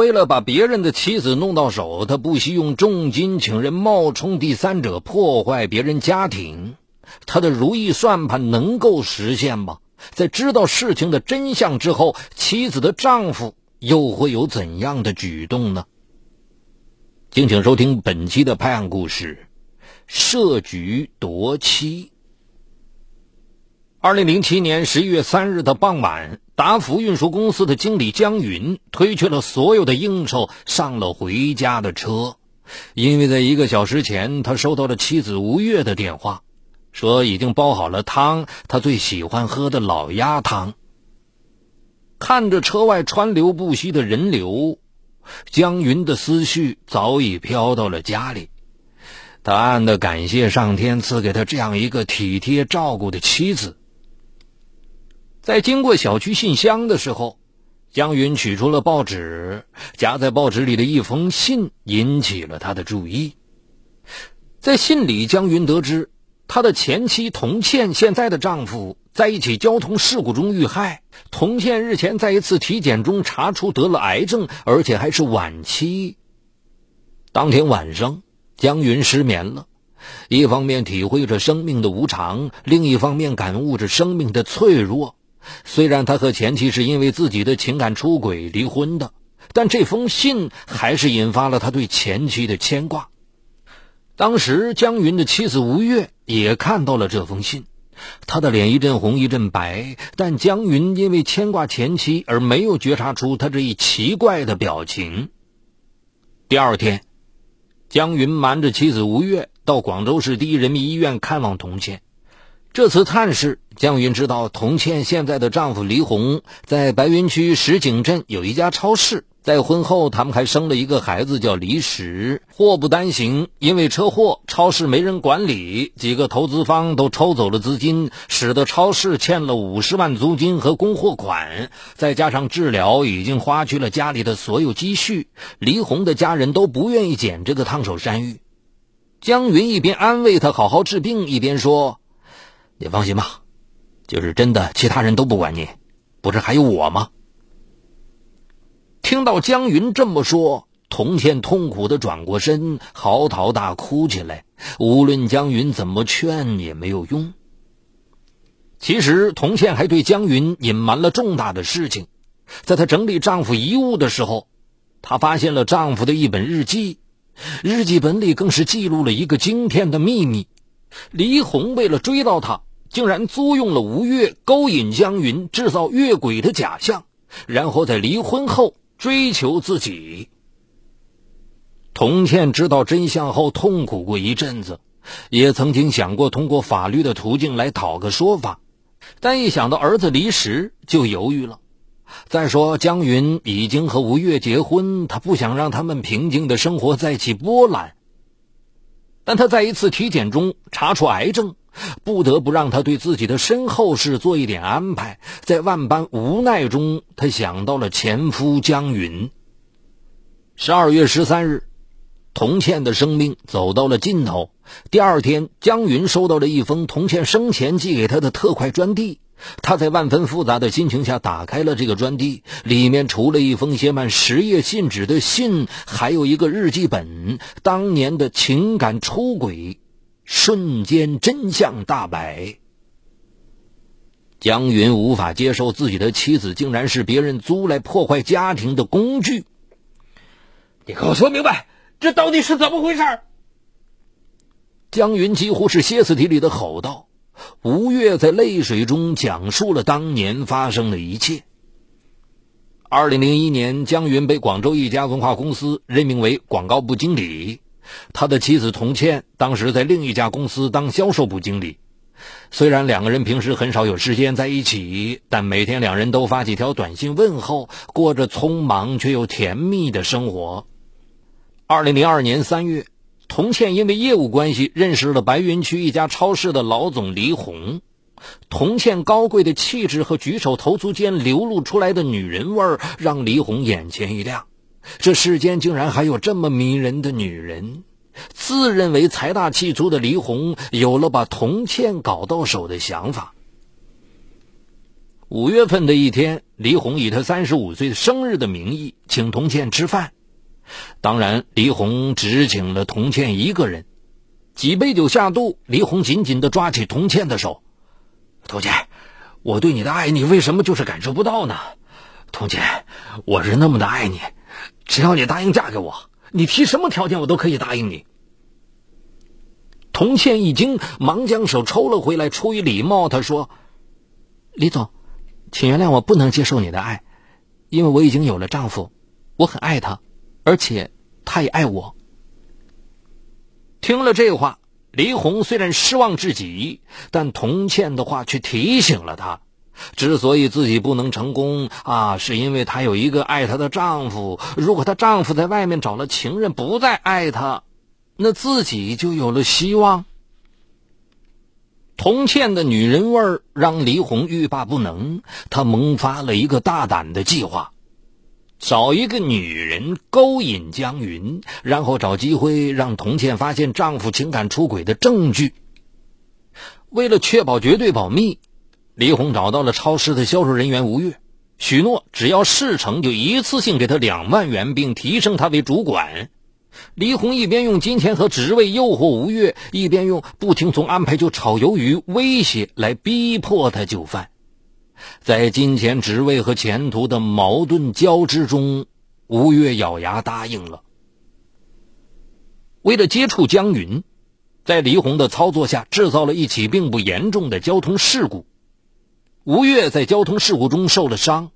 为了把别人的妻子弄到手，他不惜用重金请人冒充第三者，破坏别人家庭。他的如意算盘能够实现吗？在知道事情的真相之后，妻子的丈夫又会有怎样的举动呢？敬请收听本期的拍案故事：设局夺妻。二零零七年十一月三日的傍晚，达福运输公司的经理江云推却了所有的应酬，上了回家的车。因为在一个小时前，他收到了妻子吴越的电话，说已经煲好了汤，他最喜欢喝的老鸭汤。看着车外川流不息的人流，江云的思绪早已飘到了家里。他暗的感谢上天赐给他这样一个体贴照顾的妻子。在经过小区信箱的时候，江云取出了报纸，夹在报纸里的一封信引起了他的注意。在信里，江云得知他的前妻童倩现在的丈夫在一起交通事故中遇害。童倩日前在一次体检中查出得了癌症，而且还是晚期。当天晚上，江云失眠了，一方面体会着生命的无常，另一方面感悟着生命的脆弱。虽然他和前妻是因为自己的情感出轨离婚的，但这封信还是引发了他对前妻的牵挂。当时江云的妻子吴越也看到了这封信，她的脸一阵红一阵白，但江云因为牵挂前妻而没有觉察出他这一奇怪的表情。第二天，江云瞒着妻子吴越到广州市第一人民医院看望童倩。这次探视，江云知道童倩现在的丈夫黎红在白云区石井镇有一家超市。在婚后，他们还生了一个孩子，叫黎石。祸不单行，因为车祸，超市没人管理，几个投资方都抽走了资金，使得超市欠了五十万租金和供货款。再加上治疗已经花去了家里的所有积蓄，黎红的家人都不愿意捡这个烫手山芋。江云一边安慰他好好治病，一边说。你放心吧，就是真的，其他人都不管你，不是还有我吗？听到江云这么说，童倩痛苦的转过身，嚎啕大哭起来。无论江云怎么劝也没有用。其实，童倩还对江云隐瞒了重大的事情。在她整理丈夫遗物的时候，她发现了丈夫的一本日记，日记本里更是记录了一个惊天的秘密：黎红为了追到他。竟然租用了吴越，勾引江云，制造越轨的假象，然后在离婚后追求自己。童倩知道真相后痛苦过一阵子，也曾经想过通过法律的途径来讨个说法，但一想到儿子离时就犹豫了。再说江云已经和吴越结婚，他不想让他们平静的生活再起波澜。但他在一次体检中查出癌症。不得不让他对自己的身后事做一点安排，在万般无奈中，他想到了前夫江云。十二月十三日，童倩的生命走到了尽头。第二天，江云收到了一封童倩生前寄给他的特快专递。他在万分复杂的心情下打开了这个专递，里面除了一封写满十页信纸的信，还有一个日记本。当年的情感出轨。瞬间真相大白，江云无法接受自己的妻子竟然是别人租来破坏家庭的工具。你给我说明白，这到底是怎么回事？江云几乎是歇斯底里的吼道。吴越在泪水中讲述了当年发生的一切。二零零一年，江云被广州一家文化公司任命为广告部经理。他的妻子童倩当时在另一家公司当销售部经理，虽然两个人平时很少有时间在一起，但每天两人都发几条短信问候，过着匆忙却又甜蜜的生活。二零零二年三月，童倩因为业务关系认识了白云区一家超市的老总黎红。童倩高贵的气质和举手投足间流露出来的女人味儿，让黎红眼前一亮。这世间竟然还有这么迷人的女人！自认为财大气粗的黎红有了把童倩搞到手的想法。五月份的一天，黎红以他三十五岁生日的名义请童倩吃饭。当然，黎红只请了童倩一个人。几杯酒下肚，黎红紧紧地抓起童倩的手：“童倩，我对你的爱，你为什么就是感受不到呢？童倩，我是那么的爱你，只要你答应嫁给我，你提什么条件我都可以答应你。”童倩一惊，忙将手抽了回来。出于礼貌，她说：“李总，请原谅我不能接受你的爱，因为我已经有了丈夫，我很爱他，而且他也爱我。”听了这话，李红虽然失望至极，但童倩的话却提醒了她：之所以自己不能成功啊，是因为她有一个爱她的丈夫。如果她丈夫在外面找了情人，不再爱她，那自己就有了希望。童倩的女人味儿让李红欲罢不能，她萌发了一个大胆的计划。找一个女人勾引江云，然后找机会让童倩发现丈夫情感出轨的证据。为了确保绝对保密，李红找到了超市的销售人员吴越，许诺只要事成就一次性给他两万元，并提升他为主管。李红一边用金钱和职位诱惑吴越，一边用不听从安排就炒鱿鱼威胁来逼迫他就范。在金钱、职位和前途的矛盾交织中，吴越咬牙答应了。为了接触江云，在李红的操作下，制造了一起并不严重的交通事故。吴越在交通事故中受了伤，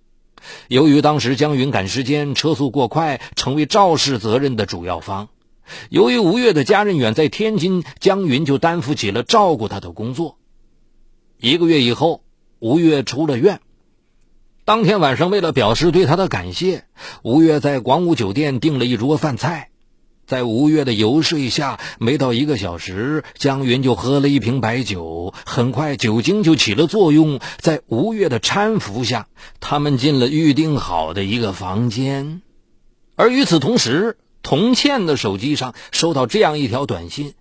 由于当时江云赶时间，车速过快，成为肇事责任的主要方。由于吴越的家人远在天津，江云就担负起了照顾他的工作。一个月以后。吴越出了院，当天晚上，为了表示对他的感谢，吴越在广武酒店订了一桌饭菜。在吴越的游说下，没到一个小时，江云就喝了一瓶白酒。很快，酒精就起了作用，在吴越的搀扶下，他们进了预定好的一个房间。而与此同时，童倩的手机上收到这样一条短信。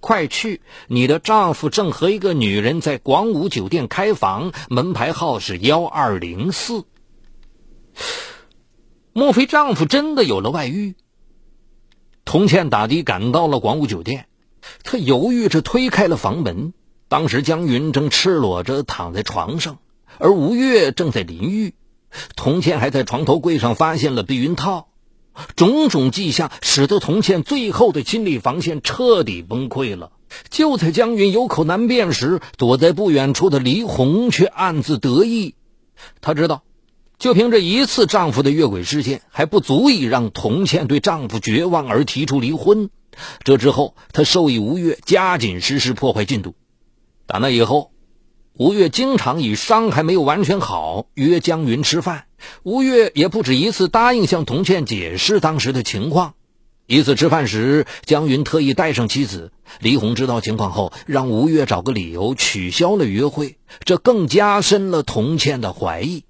快去！你的丈夫正和一个女人在广武酒店开房，门牌号是幺二零四。莫非丈夫真的有了外遇？佟倩打的赶到了广武酒店，她犹豫着推开了房门。当时江云正赤裸着躺在床上，而吴越正在淋浴。佟倩还在床头柜上发现了避孕套。种种迹象使得童倩最后的心理防线彻底崩溃了。就在江云有口难辩时，躲在不远处的黎红却暗自得意。她知道，就凭这一次丈夫的越轨事件，还不足以让童倩对丈夫绝望而提出离婚。这之后，她授意吴越加紧实施破坏进度。打那以后。吴越经常以伤还没有完全好约江云吃饭，吴越也不止一次答应向童倩解释当时的情况。一次吃饭时，江云特意带上妻子。李红知道情况后，让吴越找个理由取消了约会，这更加深了童倩的怀疑。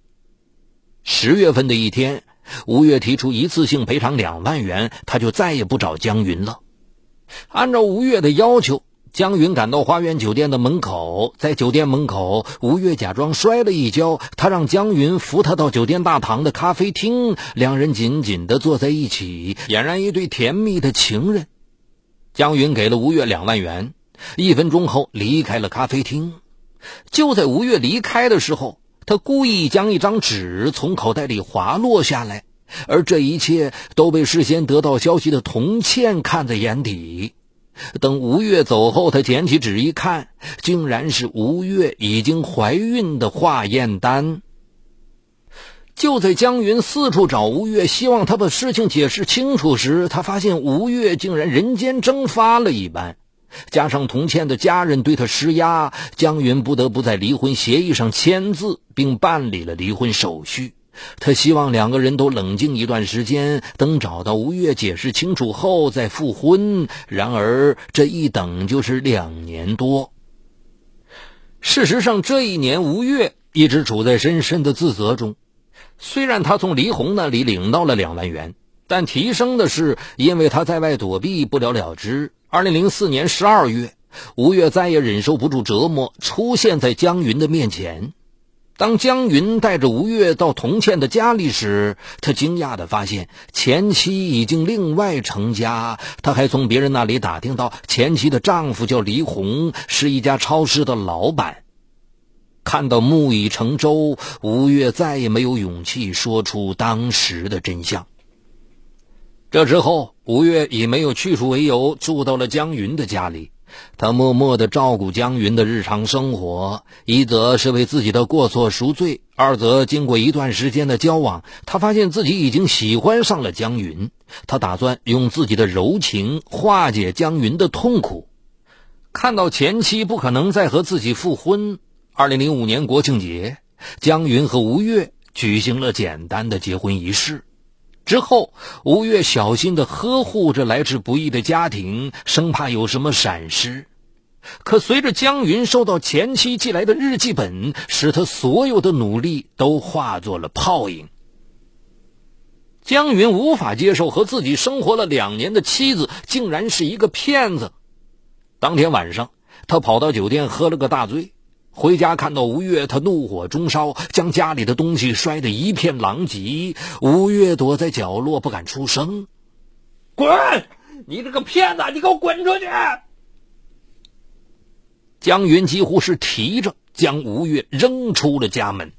十月份的一天，吴越提出一次性赔偿两万元，他就再也不找江云了。按照吴越的要求。江云赶到花园酒店的门口，在酒店门口，吴越假装摔了一跤，他让江云扶他到酒店大堂的咖啡厅，两人紧紧的坐在一起，俨然一对甜蜜的情人。江云给了吴越两万元，一分钟后离开了咖啡厅。就在吴越离开的时候，他故意将一张纸从口袋里滑落下来，而这一切都被事先得到消息的童倩看在眼底。等吴越走后，他捡起纸一看，竟然是吴越已经怀孕的化验单。就在江云四处找吴越，希望他把事情解释清楚时，他发现吴越竟然人间蒸发了一般。加上童倩的家人对他施压，江云不得不在离婚协议上签字，并办理了离婚手续。他希望两个人都冷静一段时间，等找到吴越解释清楚后再复婚。然而这一等就是两年多。事实上，这一年吴越一直处在深深的自责中。虽然他从黎红那里领到了两万元，但提升的是因为他在外躲避不了了之。二零零四年十二月，吴越再也忍受不住折磨，出现在江云的面前。当江云带着吴越到童倩的家里时，他惊讶的发现前妻已经另外成家。他还从别人那里打听到，前妻的丈夫叫黎红，是一家超市的老板。看到木已成舟，吴越再也没有勇气说出当时的真相。这之后，吴越以没有去处为由，住到了江云的家里。他默默地照顾江云的日常生活，一则是为自己的过错赎罪，二则经过一段时间的交往，他发现自己已经喜欢上了江云。他打算用自己的柔情化解江云的痛苦。看到前妻不可能再和自己复婚，二零零五年国庆节，江云和吴越举行了简单的结婚仪式。之后，吴越小心地呵护着来之不易的家庭，生怕有什么闪失。可随着江云收到前妻寄来的日记本，使他所有的努力都化作了泡影。江云无法接受和自己生活了两年的妻子竟然是一个骗子。当天晚上，他跑到酒店喝了个大醉。回家看到吴越，他怒火中烧，将家里的东西摔得一片狼藉。吴越躲在角落不敢出声。滚！你这个骗子，你给我滚出去！江云几乎是提着将吴越扔出了家门。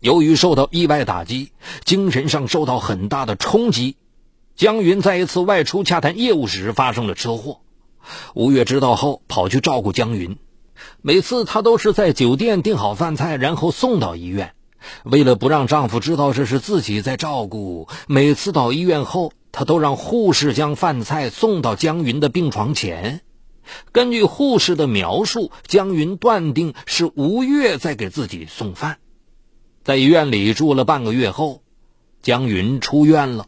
由于受到意外打击，精神上受到很大的冲击，江云在一次外出洽谈业务时发生了车祸。吴越知道后，跑去照顾江云。每次她都是在酒店订好饭菜，然后送到医院。为了不让丈夫知道这是自己在照顾，每次到医院后，她都让护士将饭菜送到江云的病床前。根据护士的描述，江云断定是吴越在给自己送饭。在医院里住了半个月后，江云出院了。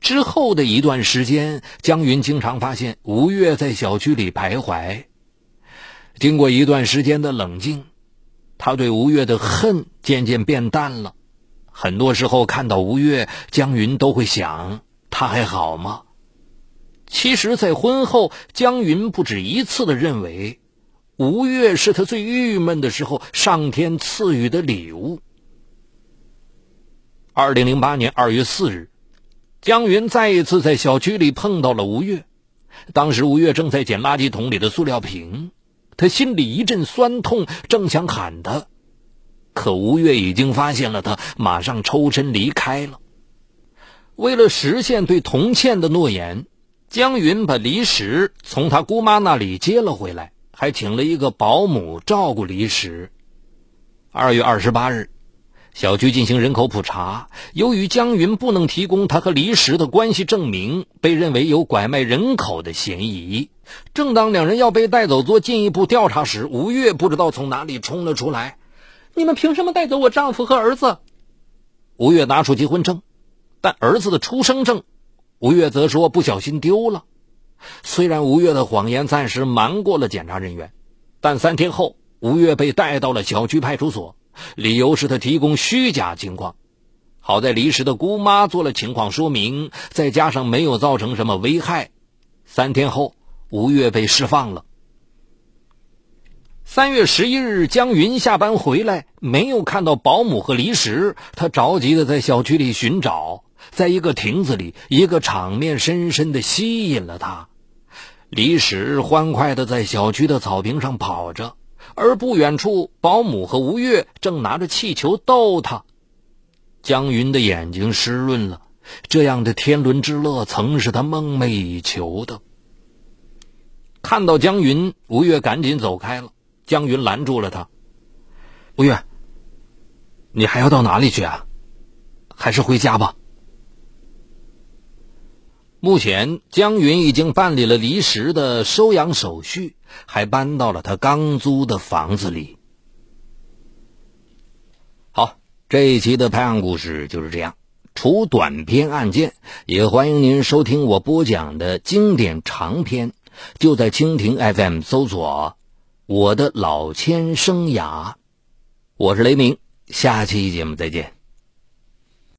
之后的一段时间，江云经常发现吴越在小区里徘徊。经过一段时间的冷静，他对吴越的恨渐渐变淡了。很多时候看到吴越，江云都会想：他还好吗？其实，在婚后，江云不止一次的认为，吴越是他最郁闷的时候上天赐予的礼物。二零零八年二月四日，江云再一次在小区里碰到了吴越，当时吴越正在捡垃圾桶里的塑料瓶。他心里一阵酸痛，正想喊他，可吴越已经发现了他，马上抽身离开了。为了实现对童倩的诺言，江云把李史从他姑妈那里接了回来，还请了一个保姆照顾李史。二月二十八日。小区进行人口普查，由于江云不能提供他和黎石的关系证明，被认为有拐卖人口的嫌疑。正当两人要被带走做进一步调查时，吴越不知道从哪里冲了出来：“你们凭什么带走我丈夫和儿子？”吴越拿出结婚证，但儿子的出生证，吴越则说不小心丢了。虽然吴越的谎言暂时瞒过了检查人员，但三天后，吴越被带到了小区派出所。理由是他提供虚假情况，好在离石的姑妈做了情况说明，再加上没有造成什么危害，三天后吴越被释放了。三月十一日，江云下班回来，没有看到保姆和离石，他着急的在小区里寻找，在一个亭子里，一个场面深深的吸引了他。离石欢快的在小区的草坪上跑着。而不远处，保姆和吴越正拿着气球逗他。江云的眼睛湿润了，这样的天伦之乐曾是他梦寐以求的。看到江云，吴越赶紧走开了。江云拦住了他：“吴越，你还要到哪里去啊？还是回家吧。”目前，江云已经办理了离石的收养手续，还搬到了他刚租的房子里。好，这一期的拍案故事就是这样。除短篇案件，也欢迎您收听我播讲的经典长篇。就在蜻蜓 FM 搜索“我的老千生涯”，我是雷鸣，下期节目再见。